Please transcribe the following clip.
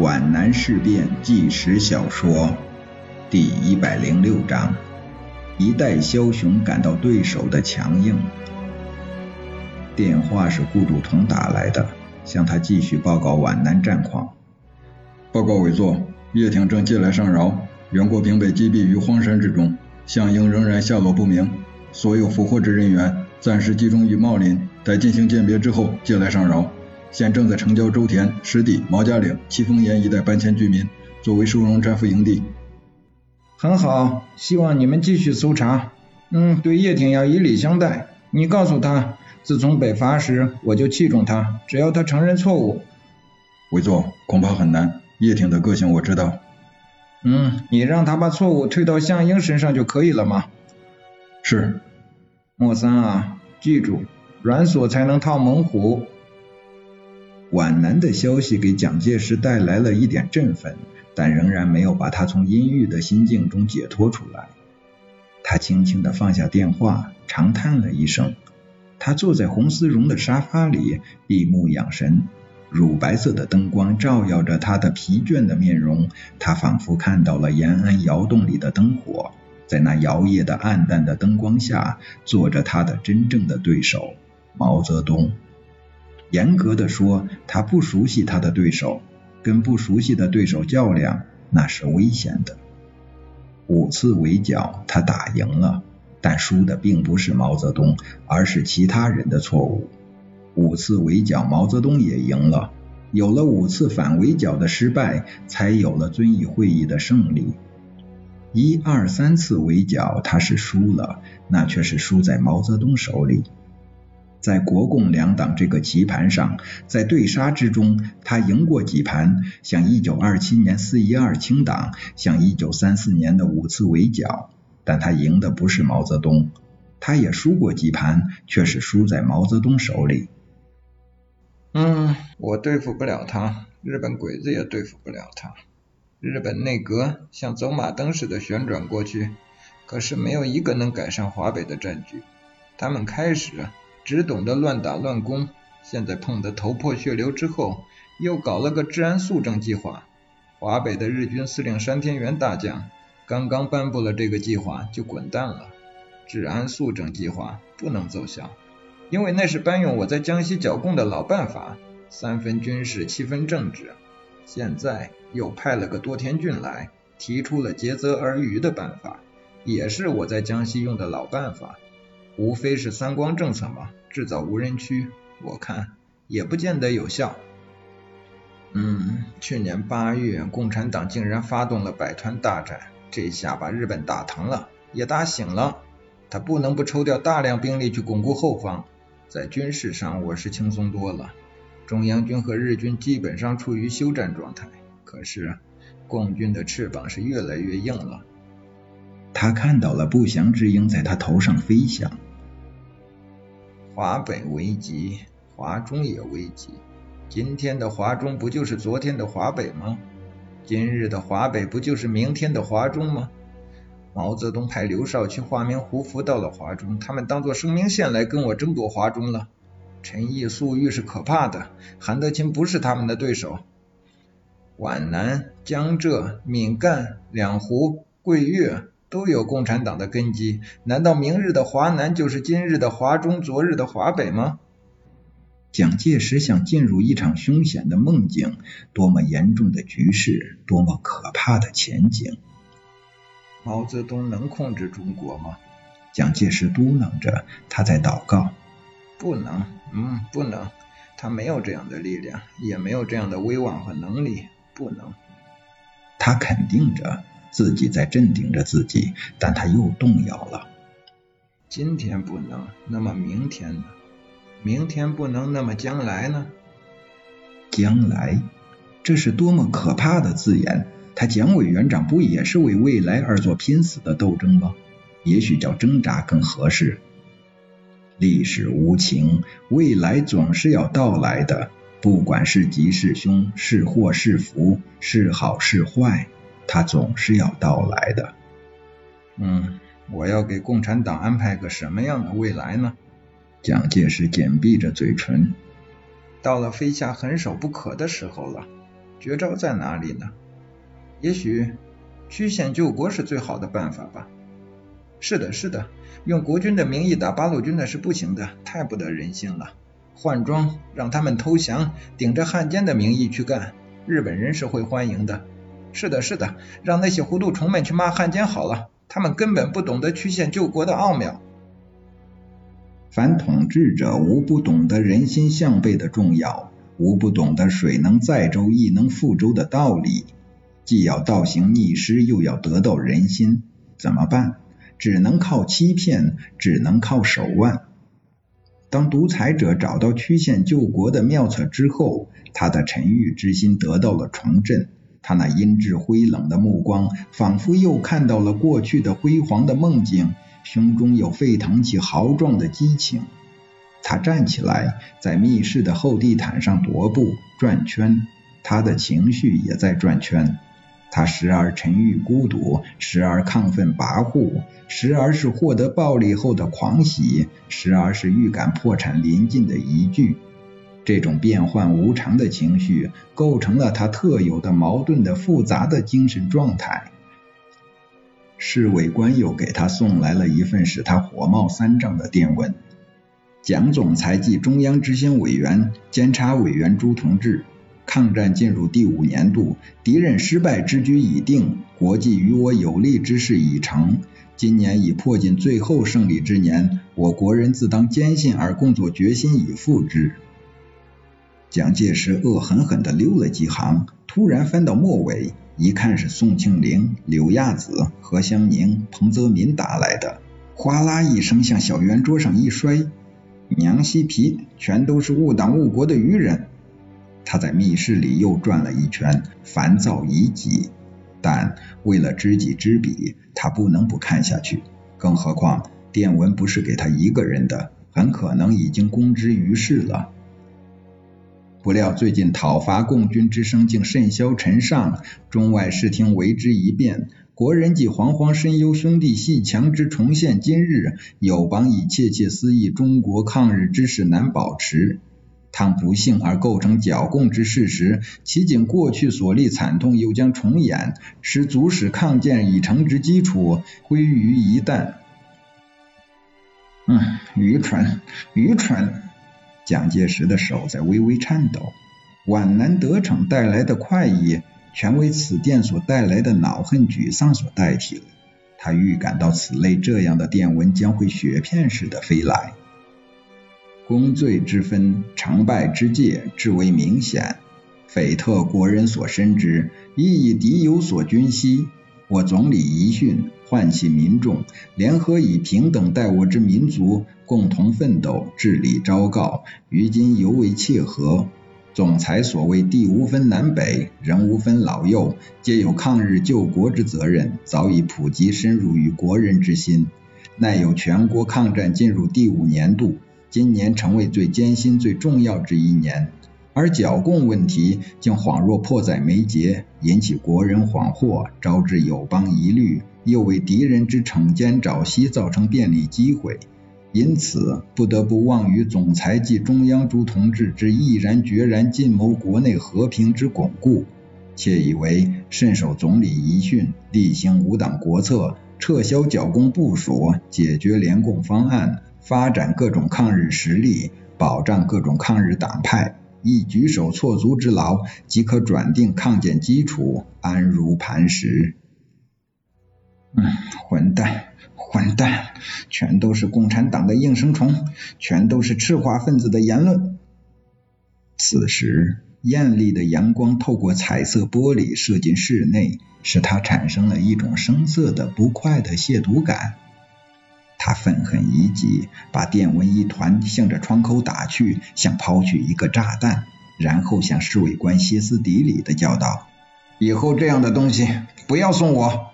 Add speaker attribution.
Speaker 1: 皖南事变纪实小说第一百零六章：一代枭雄感到对手的强硬。电话是顾祝同打来的，向他继续报告皖南战况。
Speaker 2: 报告委座，叶挺正借来上饶，袁国平被击毙于荒山之中，项英仍然下落不明，所有俘获之人员暂时集中于茂林，待进行鉴别之后借来上饶。现正在城郊周田、石地、毛家岭、七峰岩一带搬迁居民，作为收容战俘营地。
Speaker 3: 很好，希望你们继续搜查。嗯，对叶挺要以礼相待。你告诉他，自从北伐时我就器重他，只要他承认错误。
Speaker 2: 委座，恐怕很难。叶挺的个性我知道。
Speaker 3: 嗯，你让他把错误推到项英身上就可以了吗？
Speaker 2: 是。
Speaker 3: 莫三啊，记住，软锁才能套猛虎。
Speaker 1: 皖南的消息给蒋介石带来了一点振奋，但仍然没有把他从阴郁的心境中解脱出来。他轻轻地放下电话，长叹了一声。他坐在红丝绒的沙发里，闭目养神。乳白色的灯光照耀着他的疲倦的面容，他仿佛看到了延安窑洞里的灯火，在那摇曳的暗淡的灯光下，坐着他的真正的对手毛泽东。严格的说，他不熟悉他的对手，跟不熟悉的对手较量，那是危险的。五次围剿，他打赢了，但输的并不是毛泽东，而是其他人的错误。五次围剿，毛泽东也赢了。有了五次反围剿的失败，才有了遵义会议的胜利。一二三次围剿，他是输了，那却是输在毛泽东手里。在国共两党这个棋盘上，在对杀之中，他赢过几盘，像一九二七年四一二清党，像一九三四年的五次围剿，但他赢的不是毛泽东。他也输过几盘，却是输在毛泽东手里。
Speaker 3: 嗯，我对付不了他，日本鬼子也对付不了他。日本内阁像走马灯似的旋转过去，可是没有一个能改善华北的战局。他们开始。只懂得乱打乱攻，现在碰得头破血流之后，又搞了个治安肃正计划。华北的日军司令山田元大将刚刚颁布了这个计划，就滚蛋了。治安肃正计划不能奏效，因为那是搬用我在江西剿共的老办法，三分军事，七分政治。现在又派了个多田骏来，提出了竭泽而渔的办法，也是我在江西用的老办法。无非是三光政策嘛，制造无人区，我看也不见得有效。嗯，去年八月，共产党竟然发动了百团大战，这下把日本打疼了，也打醒了。他不能不抽调大量兵力去巩固后方。在军事上，我是轻松多了，中央军和日军基本上处于休战状态。可是，共军的翅膀是越来越硬了。
Speaker 1: 他看到了不祥之鹰在他头上飞翔。
Speaker 3: 华北危急，华中也危急。今天的华中不就是昨天的华北吗？今日的华北不就是明天的华中吗？毛泽东派刘少奇化名胡服到了华中，他们当做生命线来跟我争夺华中了。陈毅、粟裕是可怕的，韩德勤不是他们的对手。皖南、江浙、闽赣、两湖、桂粤。都有共产党的根基，难道明日的华南就是今日的华中，昨日的华北吗？
Speaker 1: 蒋介石想进入一场凶险的梦境，多么严重的局势，多么可怕的前景。
Speaker 3: 毛泽东能控制中国吗？
Speaker 1: 蒋介石嘟囔着，他在祷告。
Speaker 3: 不能，嗯，不能，他没有这样的力量，也没有这样的威望和能力，不能。
Speaker 1: 他肯定着。自己在镇定着自己，但他又动摇了。
Speaker 3: 今天不能，那么明天呢？明天不能，那么将来呢？
Speaker 1: 将来，这是多么可怕的字眼！他蒋委员长不也是为未来而做拼死的斗争吗？也许叫挣扎更合适。历史无情，未来总是要到来的，不管是吉是凶，是祸是福，是好是坏。他总是要到来的。
Speaker 3: 嗯，我要给共产党安排个什么样的未来呢？
Speaker 1: 蒋介石紧闭着嘴唇。
Speaker 3: 到了非下狠手不可的时候了。绝招在哪里呢？也许曲线救国是最好的办法吧。是的，是的，用国军的名义打八路军的是不行的，太不得人心了。换装，让他们投降，顶着汉奸的名义去干，日本人是会欢迎的。是的，是的，让那些糊涂虫们去骂汉奸好了，他们根本不懂得曲线救国的奥妙。
Speaker 1: 凡统治者无不懂得人心向背的重要，无不懂得水能载舟亦能覆舟的道理。既要倒行逆施，又要得到人心，怎么办？只能靠欺骗，只能靠手腕。当独裁者找到曲线救国的妙策之后，他的沉郁之心得到了重振。他那阴鸷灰冷的目光，仿佛又看到了过去的辉煌的梦境，胸中又沸腾起豪壮的激情。他站起来，在密室的厚地毯上踱步转圈，他的情绪也在转圈。他时而沉郁孤独，时而亢奋跋扈，时而是获得暴利后的狂喜，时而是预感破产临近的疑惧。这种变幻无常的情绪，构成了他特有的矛盾的复杂的精神状态。侍卫官又给他送来了一份使他火冒三丈的电文：蒋总裁暨中央执行委员、监察委员朱同志。抗战进入第五年度，敌人失败之局已定，国际与我有利之事已成。今年已迫近最后胜利之年，我国人自当坚信而工作决心以赴之。蒋介石恶狠狠地溜了几行，突然翻到末尾，一看是宋庆龄、柳亚子、何香凝、彭泽民打来的，哗啦一声向小圆桌上一摔，娘西皮，全都是误党误国的愚人。他在密室里又转了一圈，烦躁已极，但为了知己知彼，他不能不看下去。更何况电文不是给他一个人的，很可能已经公之于世了。不料最近讨伐共军之声竟甚嚣尘上，中外视听为之一变。国人既惶惶深忧兄弟戏强之重现今日，友邦已窃窃私议中国抗日之势难保持。倘不幸而构成剿共之事实，其仅过去所历惨痛又将重演，使足使抗建已成之基础归于一旦。嗯，愚蠢，愚蠢！蒋介石的手在微微颤抖，皖南得逞带来的快意，全为此电所带来的恼恨、沮丧所代替了。他预感到此类这样的电文将会雪片似的飞来。功罪之分，成败之界，至为明显。匪特国人所深知，亦以敌有所军息。我总理遗训，唤起民众，联合以平等待我之民族，共同奋斗，治理昭告，于今尤为切合。总裁所谓地无分南北，人无分老幼，皆有抗日救国之责任，早已普及深入于国人之心。奈有全国抗战进入第五年度。今年成为最艰辛、最重要之一年，而剿共问题竟恍若迫在眉睫，引起国人恍惑，招致友邦疑虑，又为敌人之惩奸找隙造成便利机会，因此不得不望于总裁及中央诸同志之毅然决然尽谋国内和平之巩固，窃以为慎守总理遗训，厉行五党国策，撤销剿共部署，解决联共方案。发展各种抗日实力，保障各种抗日党派，一举手措足之劳，即可转定抗建基础，安如磐石。嗯，混蛋，混蛋，全都是共产党的应声虫，全都是赤化分子的言论。此时，艳丽的阳光透过彩色玻璃射进室内，使他产生了一种生涩的不快的亵渎感。他愤恨已极，把电文一团向着窗口打去，像抛去一个炸弹，然后向侍卫官歇斯底里的叫道：“以后这样的东西不要送我。”